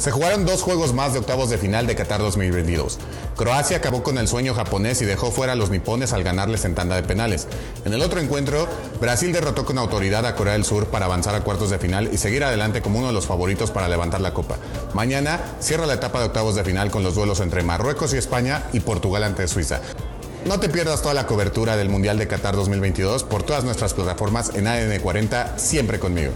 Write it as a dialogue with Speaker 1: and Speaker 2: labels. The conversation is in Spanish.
Speaker 1: Se jugaron dos juegos más de octavos de final de Qatar 2022. Croacia acabó con el sueño japonés y dejó fuera a los nipones al ganarles en tanda de penales. En el otro encuentro, Brasil derrotó con autoridad a Corea del Sur para avanzar a cuartos de final y seguir adelante como uno de los favoritos para levantar la copa. Mañana cierra la etapa de octavos de final con los duelos entre Marruecos y España y Portugal ante Suiza. No te pierdas toda la cobertura del Mundial de Qatar 2022 por todas nuestras plataformas en AN40, siempre conmigo.